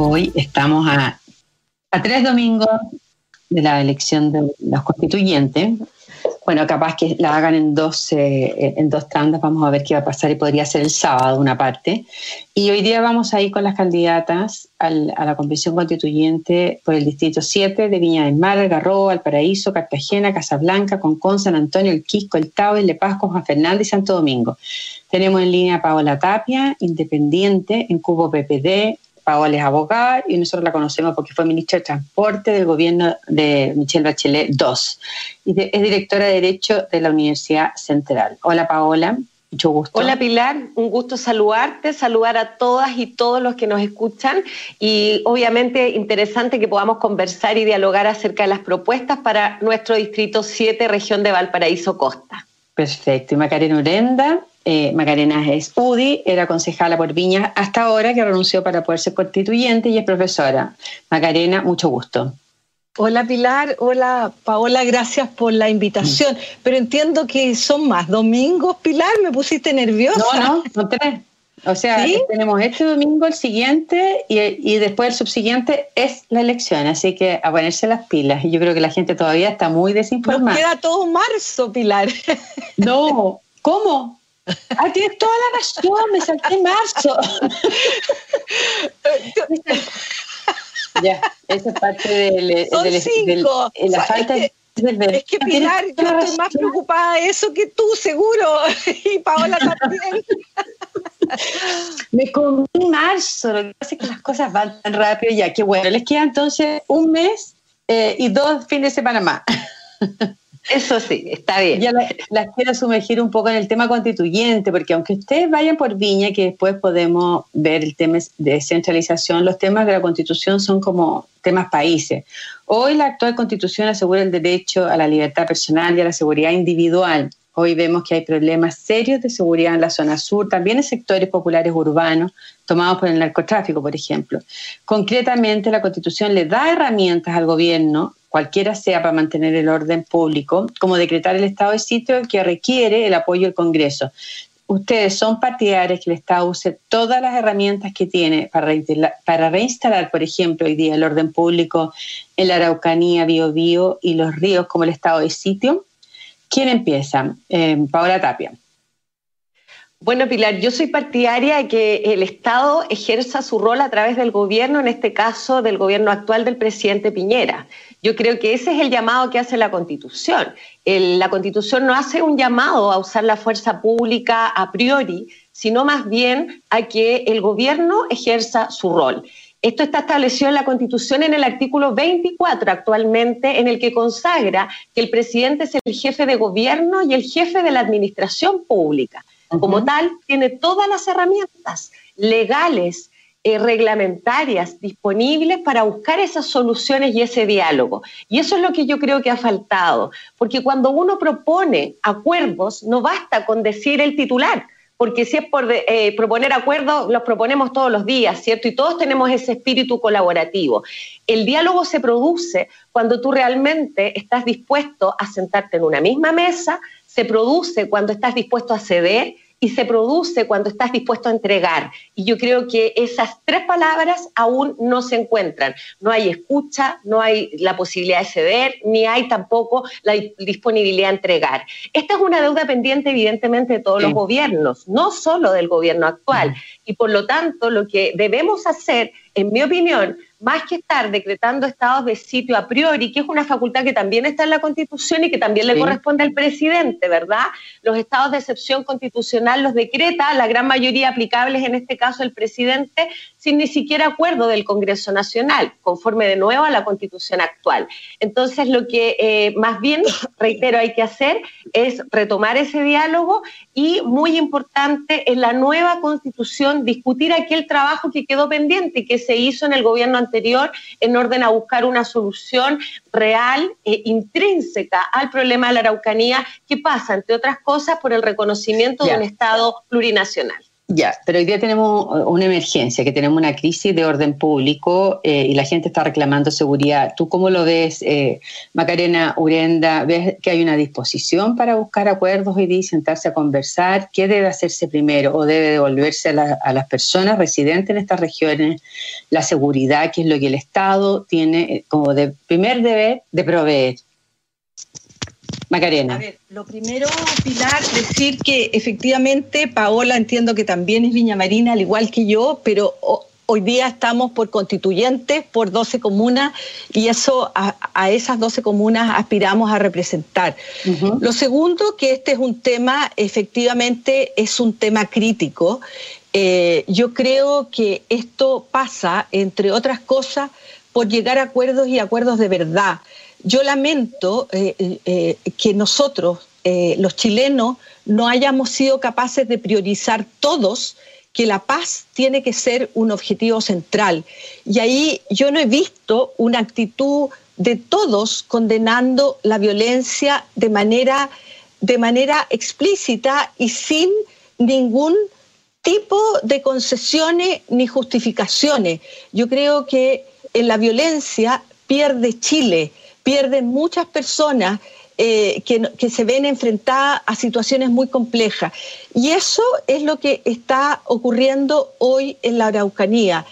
Hoy estamos a, tres domingos de la elección de los constituyentes. Bueno, capaz que la hagan en dos, eh, en dos tandas, vamos a ver qué va a pasar y podría ser el sábado una parte. Y hoy día vamos a ir con las candidatas a la convención constituyente por el distrito 7 de Viña del Mar, Garrobo, Valparaíso, Cartagena, Casablanca, Concón, San Antonio, El Quisco, El Tao, El Lepasco, Juan Fernández y Santo Domingo. Tenemos en línea a Paola Tapia, independiente, en Cubo PPD, Paola es abogada y nosotros la conocemos porque fue ministra de Transporte del gobierno de Michelle Bachelet II y es directora de Derecho de la Universidad Central. Hola Paola, mucho gusto. Hola Pilar, un gusto saludarte, saludar a todas y todos los que nos escuchan y obviamente interesante que podamos conversar y dialogar acerca de las propuestas para nuestro distrito 7, región de Valparaíso Costa. Perfecto, y Macarena Urenda, eh, Macarena es UDI, era concejala por Viña hasta ahora, que renunció para poder ser constituyente y es profesora. Macarena, mucho gusto. Hola Pilar, hola Paola, gracias por la invitación. Mm. Pero entiendo que son más domingos, Pilar, me pusiste nerviosa. No, no, no tres. O sea, tenemos este domingo, el siguiente y, y, después el subsiguiente es la elección, así que a ponerse las pilas. Y yo creo que la gente todavía está muy desinformada. Nos queda todo marzo, Pilar. No, ¿cómo? Ah, tienes toda la razón, me salté en marzo. ya, esa es parte del... Son cinco. la falta es que, es que Pilar, yo estoy más preocupada de eso que tú, seguro. Y Paola también. Me comí marzo, lo que pasa es que las cosas van tan rápido ya, que bueno, les queda entonces un mes eh, y dos fines de semana más. Eso sí, está bien. Ya las quiero sumergir un poco en el tema constituyente, porque aunque ustedes vayan por Viña, que después podemos ver el tema de descentralización, los temas de la constitución son como temas países. Hoy la actual constitución asegura el derecho a la libertad personal y a la seguridad individual. Hoy vemos que hay problemas serios de seguridad en la zona sur, también en sectores populares urbanos, tomados por el narcotráfico, por ejemplo. Concretamente, la Constitución le da herramientas al gobierno cualquiera sea para mantener el orden público, como decretar el estado de sitio que requiere el apoyo del Congreso. Ustedes son partidarios que el Estado use todas las herramientas que tiene para, reinstalar, por ejemplo, hoy día el orden público en la Araucanía, Biobío y los ríos como el estado de sitio. ¿Quién empieza? Eh, Paola Tapia. Bueno, Pilar, yo soy partidaria de que el Estado ejerza su rol a través del gobierno, en este caso del gobierno actual del presidente Piñera. Yo creo que ese es el llamado que hace la Constitución. la Constitución no hace un llamado a usar la fuerza pública a priori, sino más bien a que el gobierno ejerza su rol. Esto está establecido en la Constitución en el artículo 24 actualmente, en el que consagra que el presidente es el jefe de gobierno y el jefe de la administración pública. Como tal, tiene todas las herramientas legales, eh, reglamentarias disponibles para buscar esas soluciones y ese diálogo. Y eso es lo que yo creo que ha faltado, porque cuando uno propone acuerdos, no basta con decir el titular, porque si es por eh, proponer acuerdos, los proponemos todos los días, ¿cierto? Y todos tenemos ese espíritu colaborativo. El diálogo se produce cuando tú realmente estás dispuesto a sentarte en una misma mesa, se produce cuando estás dispuesto a ceder y se produce cuando estás dispuesto a entregar. Y yo creo que esas tres palabras aún no se encuentran. No hay escucha, no hay la posibilidad de ceder, ni hay tampoco la disponibilidad de entregar. Esta es una deuda pendiente evidentemente de todos los gobiernos, no solo del gobierno actual. Y por lo tanto, lo que debemos hacer, en mi opinión, más que estar decretando estados de sitio a priori, que es una facultad que también está en la Constitución y que también le corresponde al presidente, ¿verdad? Los estados de excepción constitucional los decreta, la gran mayoría aplicables en este caso el presidente, sin ni siquiera acuerdo del Congreso Nacional, conforme de nuevo a la Constitución actual. Entonces, lo que eh, más bien, reitero, hay que hacer es retomar ese diálogo y, muy importante, en la nueva Constitución discutir aquel trabajo que quedó pendiente, que se hizo en el gobierno anterior en orden a buscar una solución real e intrínseca al problema de la Araucanía, que pasa, entre otras cosas, por el reconocimiento de un Estado plurinacional. Ya, pero hoy día tenemos una emergencia, que tenemos una crisis de orden público eh, y la gente está reclamando seguridad. ¿Tú cómo lo ves, eh, Macarena Urenda? ¿Ves que hay una disposición para buscar acuerdos hoy día y sentarse a conversar? ¿Qué debe hacerse primero o debe devolverse a, a las personas residentes en estas regiones la seguridad, que es lo que el Estado tiene eh, como de primer deber de proveer? Macarena. A ver, lo primero, Pilar, decir que efectivamente Paola entiendo que también es Viña Marina, al igual que yo, pero hoy día estamos por constituyentes, por 12 comunas, y eso a, esas 12 comunas aspiramos a representar. Lo segundo, que este es un tema, efectivamente, es un tema crítico. Eh, yo creo que esto pasa, entre otras cosas, por llegar a acuerdos y acuerdos de verdad. Yo lamento eh, eh, eh, que nosotros, los chilenos, no hayamos sido capaces de priorizar todos que la paz tiene que ser un objetivo central. Y ahí yo no he visto una actitud de todos condenando la violencia de manera, de manera explícita y sin ningún tipo de concesiones ni justificaciones. Yo creo que en la violencia pierde Chile pierden muchas personas eh, que, se ven enfrentadas a situaciones muy complejas. Y eso es lo que está ocurriendo hoy en la Araucanía.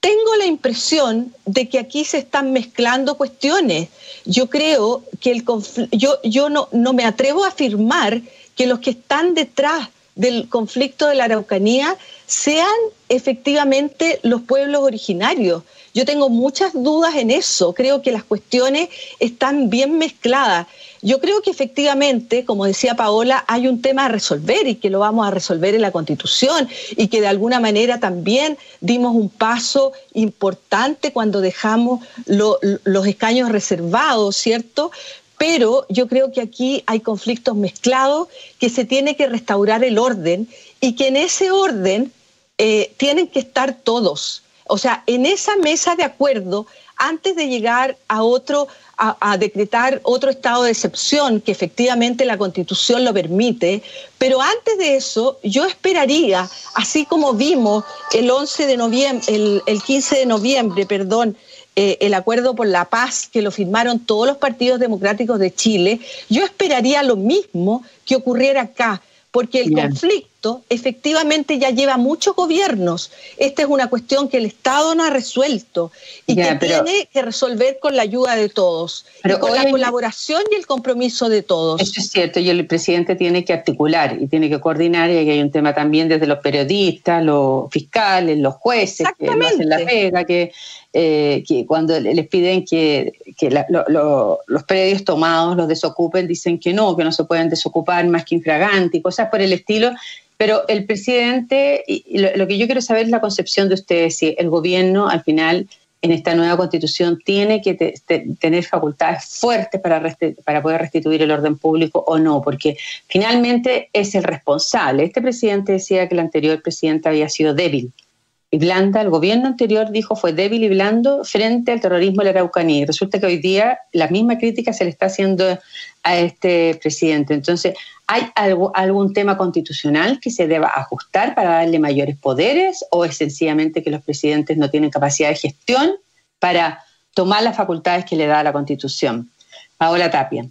Tengo la impresión de que aquí se están mezclando cuestiones. Yo creo que el yo, yo no, no me atrevo a afirmar que los que están detrás del conflicto de la Araucanía sean efectivamente los pueblos originarios. Yo tengo muchas dudas en eso, creo que las cuestiones están bien mezcladas. Yo creo que efectivamente, como decía Paola, hay un tema a resolver y que lo vamos a resolver en la Constitución y que de alguna manera también dimos un paso importante cuando dejamos los escaños reservados, ¿cierto? pero yo creo que aquí hay conflictos mezclados, que se tiene que restaurar el orden y que en ese orden eh, tienen que estar todos. O sea, en esa mesa de acuerdo, antes de llegar a otro, a, decretar otro estado de excepción, que efectivamente la constitución lo permite, pero antes de eso, yo esperaría, así como vimos el 11 de noviembre, el, el 15 de noviembre, perdón, eh, el acuerdo por la paz que lo firmaron todos los partidos democráticos de Chile, yo esperaría lo mismo que ocurriera acá, porque el conflicto efectivamente ya lleva muchos gobiernos. Esta es una cuestión que el Estado no ha resuelto y que tiene que resolver con la ayuda de todos, con la colaboración y el compromiso de todos. Eso es cierto, y el presidente tiene que articular y tiene que coordinar, y hay un tema también desde los periodistas, los fiscales, los jueces, que hacen la pega, que eh, que cuando les piden que, los predios tomados los desocupen, dicen que no, que no se pueden desocupar más que infraganti, cosas por el estilo. Pero el presidente, lo, que yo quiero saber es la concepción de ustedes, si el gobierno al final en esta nueva constitución tiene que tener facultades fuertes para, para poder restituir el orden público o no, porque finalmente es el responsable. Este presidente decía que el anterior presidente había sido débil y blanda, el gobierno anterior dijo fue débil y blando frente al terrorismo de la Araucanía. Y resulta que hoy día la misma crítica se le está haciendo a este presidente. Entonces, ¿hay algo, algún tema constitucional que se deba ajustar para darle mayores poderes o es sencillamente que los presidentes no tienen capacidad de gestión para tomar las facultades que le da la Constitución? Paola Tapia.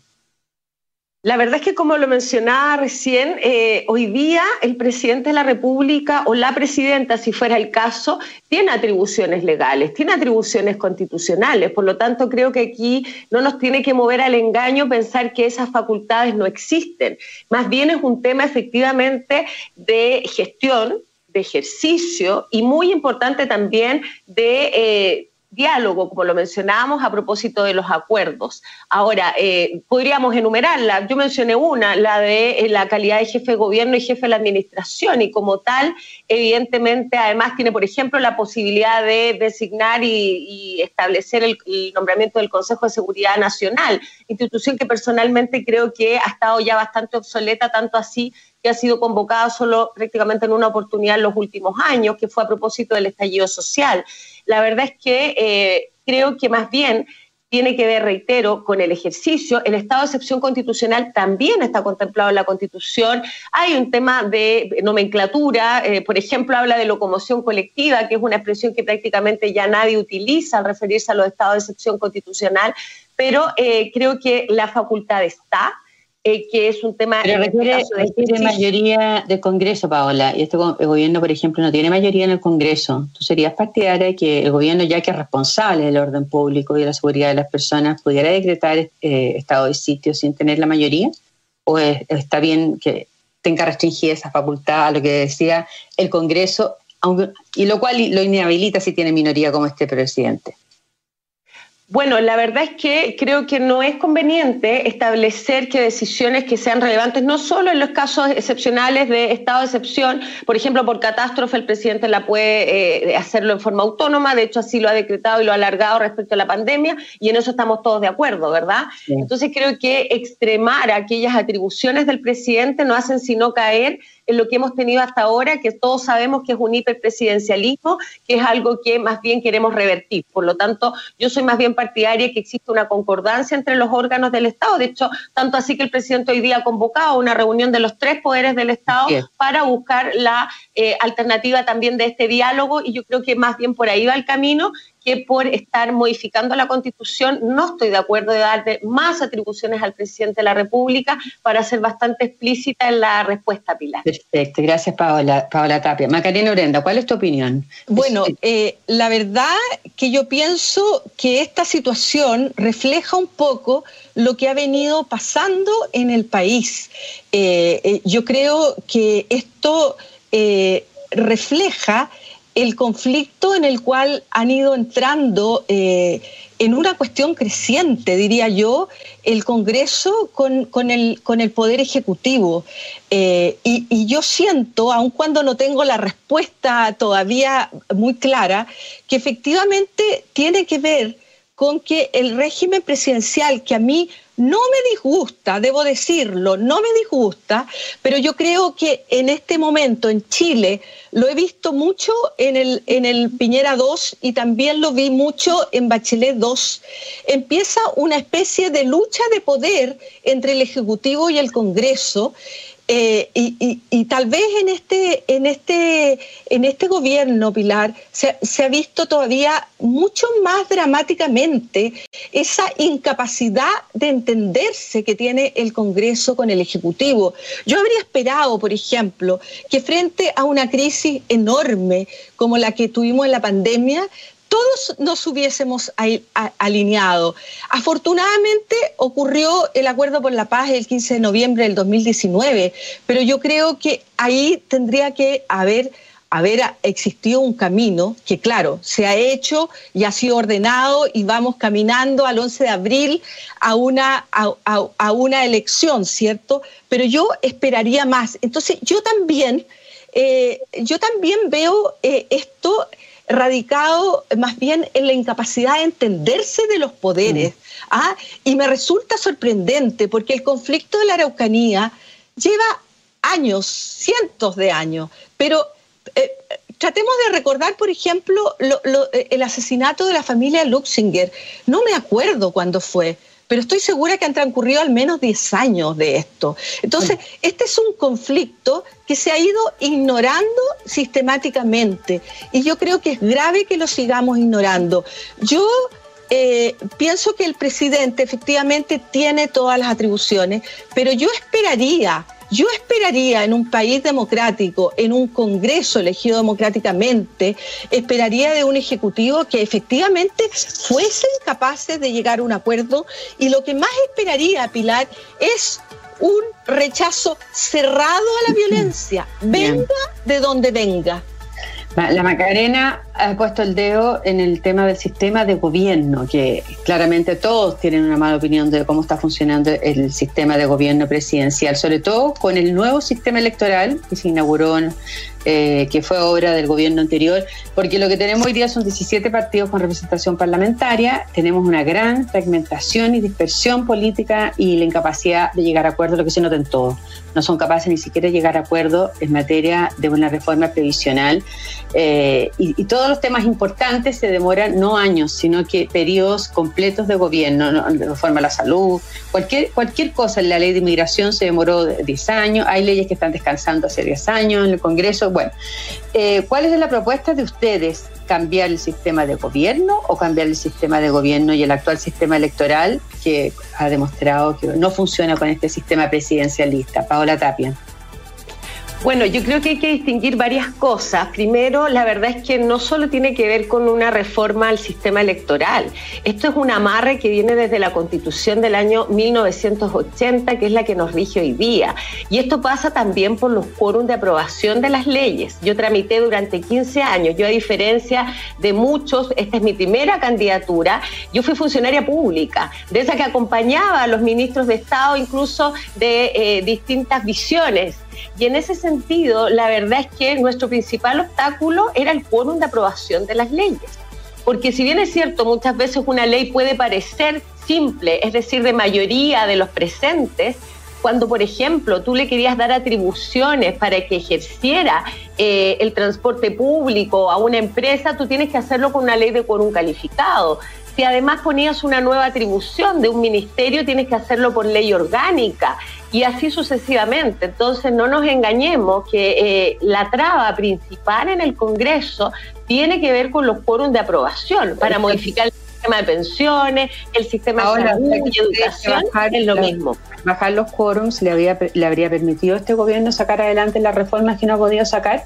La verdad es que, como lo mencionaba recién, eh, hoy día el presidente de la República o la presidenta, si fuera el caso, tiene atribuciones legales, tiene atribuciones constitucionales. Por lo tanto, creo que aquí no nos tiene que mover al engaño pensar que esas facultades no existen. Más bien es un tema efectivamente de gestión, de ejercicio y muy importante también de... Eh, diálogo, como lo mencionábamos a propósito de los acuerdos. Ahora, eh, podríamos enumerarla. Yo mencioné una, la de eh, la calidad de jefe de gobierno y jefe de la administración, y como tal, evidentemente, además tiene, por ejemplo, la posibilidad de designar y, establecer el, el, nombramiento del Consejo de Seguridad Nacional, institución que personalmente creo que ha estado ya bastante obsoleta, tanto así que ha sido convocada solo prácticamente en una oportunidad en los últimos años, que fue a propósito del estallido social. La verdad es que eh, creo que más bien tiene que ver, reitero, con el ejercicio. El estado de excepción constitucional también está contemplado en la Constitución. Hay un tema de nomenclatura, eh, por ejemplo, habla de locomoción colectiva, que es una expresión que prácticamente ya nadie utiliza al referirse a los estados de excepción constitucional, pero eh, creo que la facultad está. Eh, que es un tema... Pero este requiere, mayoría del Congreso, Paola, y este gobierno, por ejemplo, no tiene mayoría en el Congreso. ¿Tú serías partidaria de que el gobierno, ya que es responsable del orden público y de la seguridad de las personas, pudiera decretar eh, estado de sitio sin tener la mayoría? ¿O está bien que tenga restringida esa facultad a lo que decía el Congreso, y lo cual lo inhabilita si tiene minoría como este presidente? Bueno, la verdad es que creo que no es conveniente establecer que decisiones que sean relevantes, no solo en los casos excepcionales de estado de excepción, por ejemplo, por catástrofe el presidente la puede eh, hacerlo en forma autónoma, de hecho así lo ha decretado y lo ha alargado respecto a la pandemia, y en eso estamos todos de acuerdo, ¿verdad? Entonces creo que extremar aquellas atribuciones del presidente no hacen sino caer en lo que hemos tenido hasta ahora, que todos sabemos que es un hiperpresidencialismo, que es algo que más bien queremos revertir. Por lo tanto, yo soy más bien partidaria que existe una concordancia entre los órganos del Estado. De hecho, tanto así que el presidente hoy día ha convocado una reunión de los tres poderes del Estado para buscar la eh, alternativa también de este diálogo y yo creo que más bien por ahí va el camino que por estar modificando la Constitución no estoy de acuerdo de darle más atribuciones al presidente de la República para ser bastante explícita en la respuesta, Pilar. Perfecto, gracias Paola, Paola Tapia. Macarena Urenda, ¿cuál es tu opinión? Bueno, eh, la verdad que yo pienso que esta situación refleja un poco lo que ha venido pasando en el país. Eh, eh, yo creo que esto refleja el conflicto en el cual han ido entrando eh, en una cuestión creciente, diría yo, el Congreso con, el, con el Poder Ejecutivo. Eh, y, y, yo siento, aun cuando no tengo la respuesta todavía muy clara, que efectivamente tiene que ver con que el régimen presidencial, que a mí no me disgusta, debo decirlo, no me disgusta, pero yo creo que en este momento en Chile lo he visto mucho en el, en el Piñera 2 y también lo vi mucho en Bachelet 2. Empieza una especie de lucha de poder entre el Ejecutivo y el Congreso eh, y, tal vez en este, en este, en este gobierno, Pilar, se, ha visto todavía mucho más dramáticamente esa incapacidad de entenderse que tiene el Congreso con el Ejecutivo. Yo habría esperado, por ejemplo, que frente a una crisis enorme como la que tuvimos en la pandemia, todos nos hubiésemos alineado. Afortunadamente ocurrió el acuerdo por la paz el 15 de noviembre del 2019, pero yo creo que ahí tendría que haber haber existido un camino que, claro, se ha hecho y ha sido ordenado y vamos caminando al 11 de abril a una, a, una elección, ¿cierto? Pero yo esperaría más. Entonces, yo también, eh, yo también veo eh, esto radicado más bien en la incapacidad de entenderse de los poderes. Mm. ¿ah? Y me resulta sorprendente porque el conflicto de la Araucanía lleva años, cientos de años, pero eh, tratemos de recordar, por ejemplo, el asesinato de la familia Luxinger. No me acuerdo cuándo fue, pero estoy segura que han transcurrido al menos 10 años de esto. Entonces, este es un conflicto que se ha ido ignorando sistemáticamente y yo creo que es grave que lo sigamos ignorando. Yo eh, pienso que el presidente efectivamente tiene todas las atribuciones, pero yo esperaría yo esperaría en un país democrático, en un Congreso elegido democráticamente, esperaría de un Ejecutivo que efectivamente fuesen capaces de llegar a un acuerdo. Y lo que más esperaría, Pilar, es un rechazo cerrado a la violencia, venga de donde venga. La Macarena ha puesto el dedo en el tema del sistema de gobierno, que claramente todos tienen una mala opinión de cómo está funcionando el sistema de gobierno presidencial, sobre todo con el nuevo sistema electoral que se inauguró eh, que fue obra del gobierno anterior, porque lo que tenemos hoy día son 17 partidos con representación parlamentaria, tenemos una gran fragmentación y dispersión política y la incapacidad de llegar a acuerdos, lo que se nota en todo. No son capaces ni siquiera de llegar a acuerdos en materia de una reforma previsional. Eh, y, todos los temas importantes se demoran no años, sino que periodos completos de gobierno, ¿no? reforma a la salud, cualquier, cualquier cosa en la ley de inmigración se demoró 10 años, hay leyes que están descansando hace 10 años. En el Congreso, bueno, eh, ¿cuál es la propuesta de ustedes? ¿Cambiar el sistema de gobierno o cambiar el sistema de gobierno y el actual sistema electoral que ha demostrado que no funciona con este sistema presidencialista? Paola Tapia. Bueno, yo creo que hay que distinguir varias cosas. Primero, la verdad es que no solo tiene que ver con una reforma al sistema electoral. Esto es un amarre que viene desde la Constitución del año 1980, que es la que nos rige hoy día. Y esto pasa también por los quórum de aprobación de las leyes. Yo tramité durante 15 años. Yo, a diferencia de muchos, esta es mi primera candidatura. Yo fui funcionaria pública, de esa que acompañaba a los ministros de Estado, incluso de eh, distintas visiones y en ese sentido, la verdad es que nuestro principal obstáculo era el quórum de aprobación de las leyes. Porque si bien es cierto, muchas veces una ley puede parecer simple, es decir, de mayoría de los presentes, cuando, por ejemplo, tú le querías dar atribuciones para que ejerciera eh, el transporte público a una empresa, tú tienes que hacerlo con una ley de quórum calificado. Si además ponías una nueva atribución de un ministerio, tienes que hacerlo por ley orgánica y así sucesivamente. Entonces, no nos engañemos que eh, la traba principal en el Congreso tiene que ver con los quórums de aprobación para modificar el sistema de pensiones, el sistema de salud y educación, es lo mismo. Bajar los quórums le, había, le habría permitido a este gobierno sacar adelante las reformas que no ha podido sacar.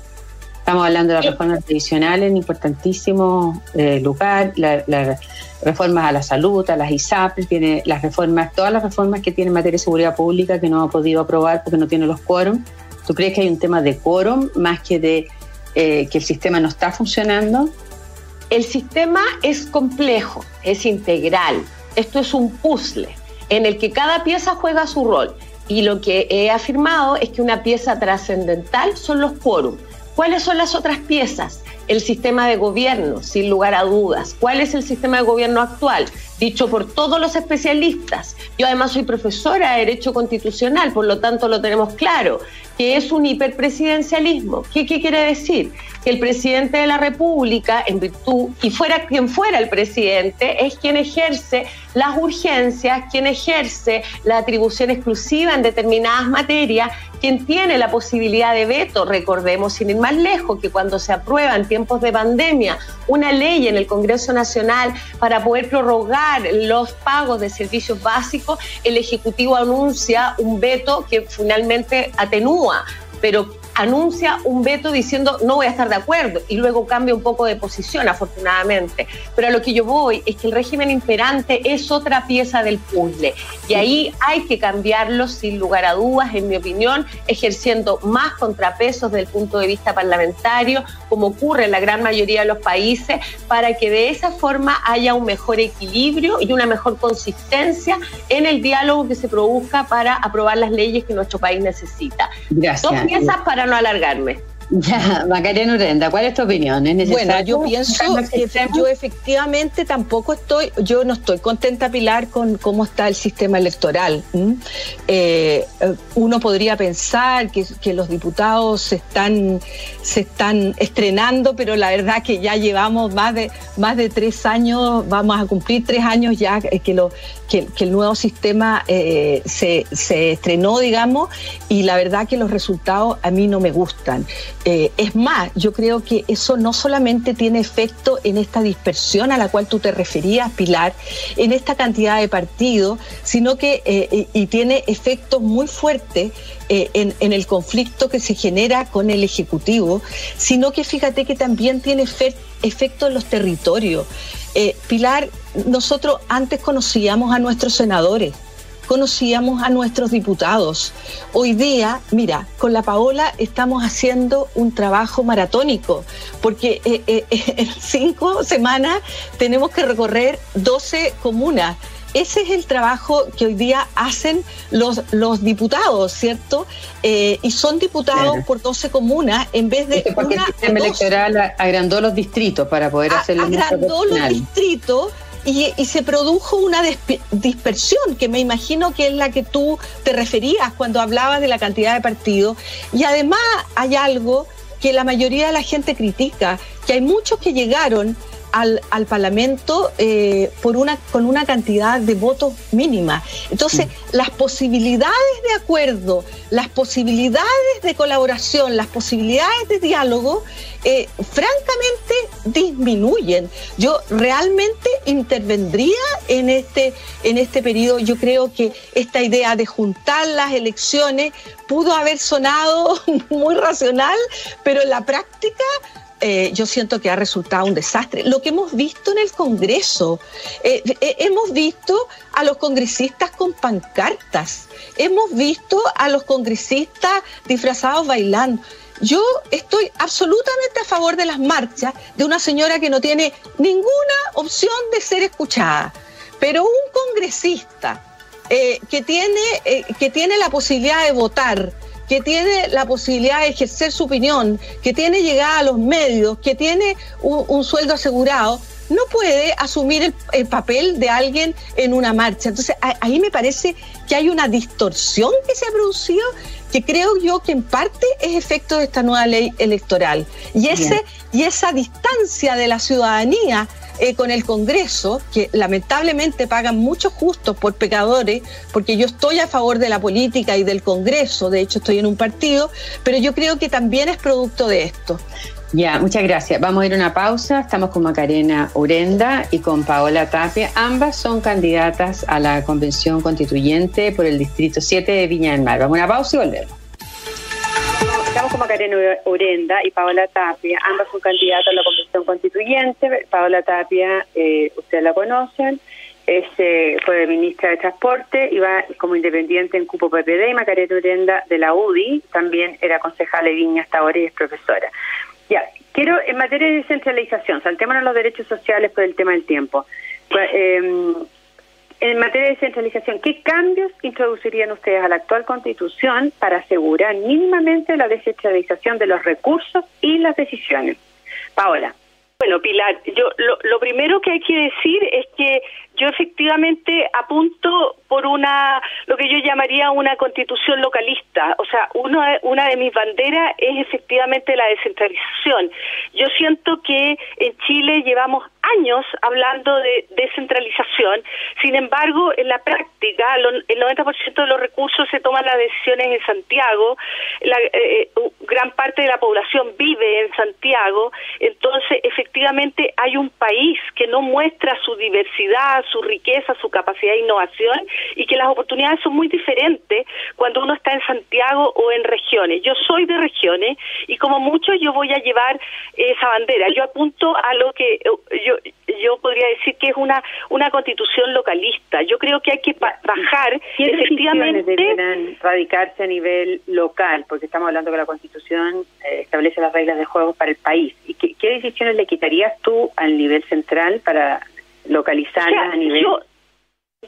Estamos hablando de las reformas tradicionales en importantísimo eh, lugar, las reformas a la salud, a las ISAP, tiene las reformas, todas las reformas que tiene en materia de seguridad pública que no ha podido aprobar porque no tiene los quórum. ¿Tú crees que hay un tema de quórum más que de eh, que el sistema no está funcionando? El sistema es complejo, es integral. Esto es un puzzle en el que cada pieza juega su rol. Y lo que he afirmado es que una pieza trascendental son los quórums ¿Cuáles son las otras piezas? El sistema de gobierno, sin lugar a dudas. ¿Cuál es el sistema de gobierno actual? Dicho por todos los especialistas. Yo además soy profesora de Derecho Constitucional, por lo tanto lo tenemos claro, que es un hiperpresidencialismo. ¿Qué, quiere decir? Que el presidente de la República, en virtud, y fuera quien fuera el presidente, es quien ejerce las urgencias, quien ejerce la atribución exclusiva en determinadas materias quien tiene la posibilidad de veto, recordemos sin ir más lejos, que cuando se aprueba en tiempos de pandemia una ley en el Congreso Nacional para poder prorrogar los pagos de servicios básicos, el Ejecutivo anuncia un veto que finalmente atenúa, pero anuncia un veto diciendo no voy a estar de acuerdo y luego cambia un poco de posición, afortunadamente. Pero a lo que yo voy es que el régimen imperante es otra pieza del puzzle y ahí hay que cambiarlo sin lugar a dudas, en mi opinión, ejerciendo más contrapesos desde el punto de vista parlamentario, como ocurre en la gran mayoría de los países, para que de esa forma haya un mejor equilibrio y una mejor consistencia en el diálogo que se produzca para aprobar las leyes que nuestro país necesita. Gracias. Dos piezas para no alargarme. Ya, Macarena Urenda, ¿cuál es tu opinión? bueno, yo pienso que yo efectivamente tampoco estoy, yo no estoy contenta, Pilar, con cómo está el sistema electoral. Eh, uno podría pensar que, los diputados se están, se están estrenando, pero la verdad que ya llevamos más de, más de tres años, vamos a cumplir tres años ya que, lo, que, el nuevo sistema eh, se, se estrenó, digamos, y la verdad que los resultados a mí no me gustan. Eh, es más, yo creo que eso no solamente tiene efecto en esta dispersión a la cual tú te referías, Pilar, en esta cantidad de partidos, sino que eh, y tiene efectos muy fuertes eh, en, el conflicto que se genera con el Ejecutivo, sino que fíjate que también tiene efecto en los territorios. Pilar, nosotros antes conocíamos a nuestros senadores conocíamos a nuestros diputados. Hoy día, mira, con la Paola estamos haciendo un trabajo maratónico, porque eh, eh, en cinco semanas tenemos que recorrer 12 comunas. ese es el trabajo que hoy día hacen los, los diputados, ¿cierto? Eh, y son diputados por 12 comunas en vez de. Porque el sistema electoral agrandó los distritos para poder hacerlo. Agrandó los distritos. Y, y, se produjo una dispersión que me imagino que es la que tú te referías cuando hablabas de la cantidad de partidos. Y además hay algo que la mayoría de la gente critica, que hay muchos que llegaron al, al Parlamento eh, por una, con una cantidad de votos mínima. Entonces, las posibilidades de acuerdo, las posibilidades de colaboración, las posibilidades de diálogo, eh, francamente disminuyen. Yo realmente intervendría en este, en este periodo. Yo creo que esta idea de juntar las elecciones pudo haber sonado muy racional, pero en la práctica eh, yo siento que ha resultado un desastre. Lo que hemos visto en el Congreso, eh, eh, hemos visto a los congresistas con pancartas, hemos visto a los congresistas disfrazados bailando. Yo estoy absolutamente a favor de las marchas de una señora que no tiene ninguna opción de ser escuchada, pero un congresista que, tiene, que tiene la posibilidad de votar, que tiene la posibilidad de ejercer su opinión, que tiene llegada a los medios, que tiene un, sueldo asegurado, no puede asumir el, papel de alguien en una marcha. Entonces, ahí me parece que hay una distorsión que se ha producido que creo yo que en parte es efecto de esta nueva ley electoral. Y, ese, y esa distancia de la ciudadanía eh, con el Congreso, que lamentablemente pagan muchos justos por pecadores, porque yo estoy a favor de la política y del Congreso, de hecho estoy en un partido, pero yo creo que también es producto de esto. Ya, muchas gracias. Vamos a ir a una pausa. Estamos con Macarena Urenda y con Paola Tapia. Ambas son candidatas a la Convención Constituyente por el Distrito 7 de Viña del Mar. Vamos a una pausa y volvemos. Estamos con Macarena Urenda y Paola Tapia, ambas son candidatas a la Convención Constituyente. Paola Tapia, eh, ustedes la conocen, es, eh, fue ministra de Transporte y va como independiente en Cupo PPD y Macarena Urenda de la UDI, también era concejal de Viña hasta ahora y es profesora. Ya, quiero, en materia de descentralización, saltémonos los derechos sociales por el tema del tiempo. Pues, eh, en materia de descentralización, ¿qué cambios introducirían ustedes a la actual constitución para asegurar mínimamente la descentralización de los recursos y las decisiones? Paola. Bueno, Pilar, yo lo primero que hay que decir es que yo efectivamente apunto por una lo que yo llamaría una constitución localista, o sea, una una de mis banderas es efectivamente la descentralización. Yo siento que en Chile llevamos años hablando de descentralización, sin embargo, en la práctica el 90% de los recursos se toman las decisiones en Santiago, la, eh, eh, gran parte de la población vive en Santiago, entonces efectivamente hay un país que no muestra su diversidad, su riqueza, su capacidad de innovación y que las oportunidades son muy diferentes cuando uno está en Santiago o en regiones. Yo soy de regiones y como mucho yo voy a llevar esa bandera. Yo apunto a lo que yo yo podría decir que es una una constitución localista. Yo creo que hay que bajar efectivamente deberán radicarse a nivel local, porque estamos hablando que la Constitución eh, establece las reglas de juego para el país. ¿Y qué, qué decisiones le quitarías tú al nivel central para localizarla a nivel yo,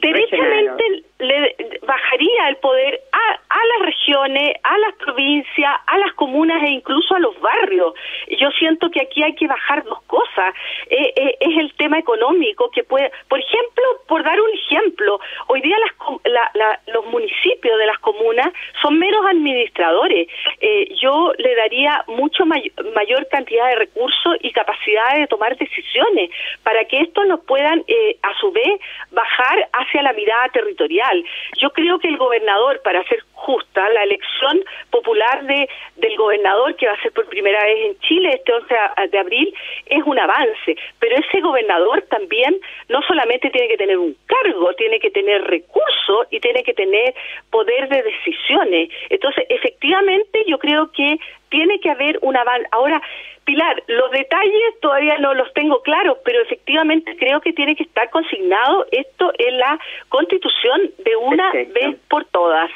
derechamente le bajaría el poder a, a las regiones, a las provincias, a las comunas e incluso a los barrios. Yo siento que aquí hay que bajar dos cosas. Eh, eh, es el tema económico que puede, por ejemplo, por dar un ejemplo, hoy día las, los municipios de las comunas son meros administradores. Eh, yo le daría mucho mayor cantidad de recursos y capacidad de tomar decisiones para que estos nos puedan, a su vez, bajar hacia la mirada territorial yo creo que el gobernador, para ser justa, la elección popular de del gobernador, que va a ser por primera vez en Chile este 11 de abril, es un avance. Pero ese gobernador también no solamente tiene que tener un cargo, tiene que tener recursos y tiene que tener poder de decisiones. Entonces, efectivamente, yo creo que tiene que haber un avance. Ahora, Pilar, los detalles todavía no los tengo claros, pero efectivamente creo que tiene que estar consignado esto en la Constitución de una vez por todas.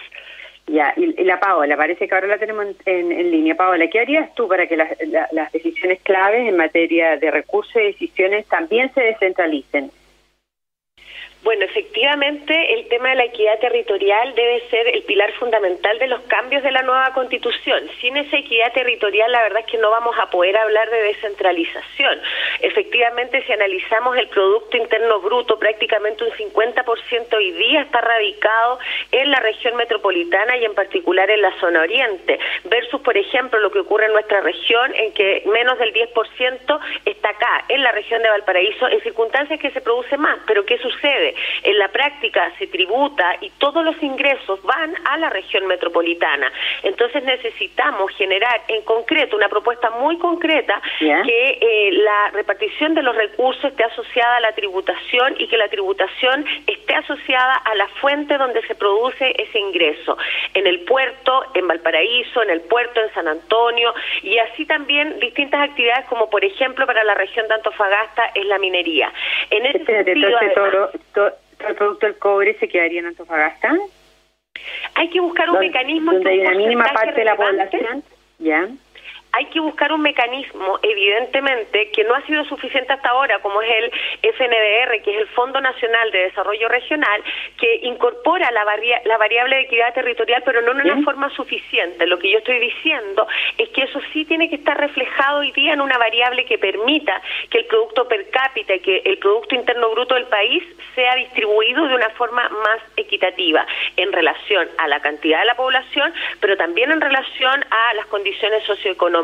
Ya, y, la Paola, parece que ahora la tenemos en, línea. Paola, ¿qué harías tú para que las decisiones claves en materia de recursos y decisiones también se descentralicen? Bueno, efectivamente, el tema de la equidad territorial debe ser el pilar fundamental de los cambios de la nueva constitución. Sin esa equidad territorial, la verdad es que no vamos a poder hablar de descentralización. Efectivamente, si analizamos el Producto Interno Bruto, prácticamente un 50% hoy día está radicado en la región metropolitana y en particular en la zona oriente, versus, por ejemplo, lo que ocurre en nuestra región, en que menos del 10% está acá, en la región de Valparaíso, en circunstancias que se produce más. Pero ¿qué sucede? En la práctica se tributa y todos los ingresos van a la región metropolitana. Entonces necesitamos generar en concreto una propuesta muy concreta que eh, la repartición de los recursos esté asociada a la tributación y que la tributación esté asociada a la fuente donde se produce ese ingreso. En el puerto, en Valparaíso, en el puerto, en San Antonio y así también distintas actividades como por ejemplo para la región de Antofagasta es la minería. En ese sentido, todo, el producto del cobre se quedaría en Antofagasta? Hay que buscar un mecanismo donde hay una mínima parte de la población, ya hay que buscar un mecanismo, evidentemente, que no ha sido suficiente hasta ahora, como es el FNDR, que es el Fondo Nacional de Desarrollo Regional, que incorpora la, la variable de equidad territorial, pero no en una forma suficiente. Lo que yo estoy diciendo es que eso sí tiene que estar reflejado hoy día en una variable que permita que el producto per cápita y que el Producto Interno Bruto del país sea distribuido de una forma más equitativa en relación a la cantidad de la población, pero también en relación a las condiciones socioeconómicas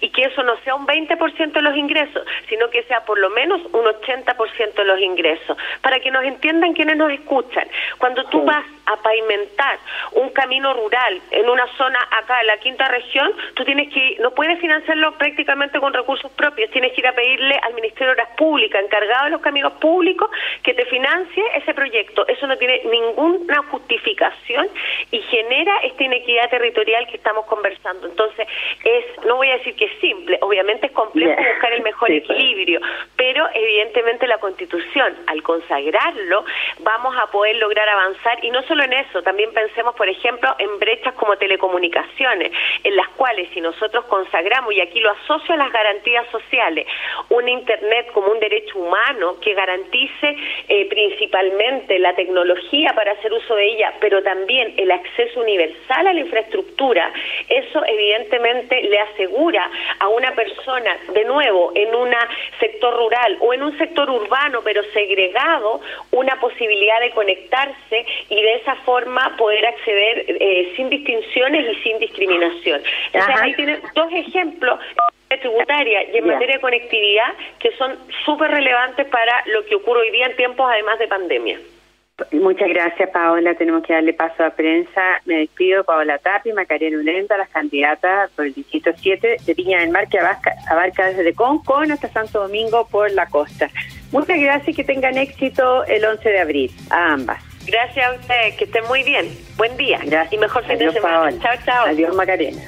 y que eso no sea un 20% de los ingresos, sino que sea por lo menos un 80% de los ingresos, para que nos entiendan quienes nos escuchan. Cuando tú vas a pavimentar un camino rural en una zona acá en la quinta región, tú tienes que no puedes financiarlo prácticamente con recursos propios, tienes que ir a pedirle al Ministerio de Obras Públicas, encargado de los caminos públicos, que te financie ese proyecto. Eso no tiene ninguna justificación y genera esta inequidad territorial que estamos conversando. Entonces, es no voy a decir que es simple, obviamente es complejo buscar el mejor pues. equilibrio, pero evidentemente la Constitución, al consagrarlo, vamos a poder lograr avanzar y no solo en eso, también pensemos, por ejemplo, en brechas como telecomunicaciones, en las cuales si nosotros consagramos, y aquí lo asocio a las garantías sociales, un Internet como un derecho humano que garantice eh, principalmente la tecnología para hacer uso de ella, pero también el acceso universal a la infraestructura, eso evidentemente le asegura a una persona, de nuevo, en un sector rural o en un sector urbano, pero segregado, una posibilidad de conectarse y de esa forma poder acceder eh, sin distinciones y sin discriminación. Entonces, ahí tiene dos ejemplos tributaria y en materia de conectividad que son súper relevantes para lo que ocurre hoy día en tiempos además de pandemia. Muchas gracias, Paola. Tenemos que darle paso a prensa. Me despido, Paola Tapi, Macarena Ulenta, las candidatas por el distrito 7 de Piña del Mar, que abarca, desde Concon hasta Santo Domingo por la costa. Muchas gracias y que tengan éxito el 11 de abril, a ambas. Gracias a ustedes, que estén muy bien. Buen día. Gracias. Y mejor fin de semana. Chao, chao. Adiós, Macarena.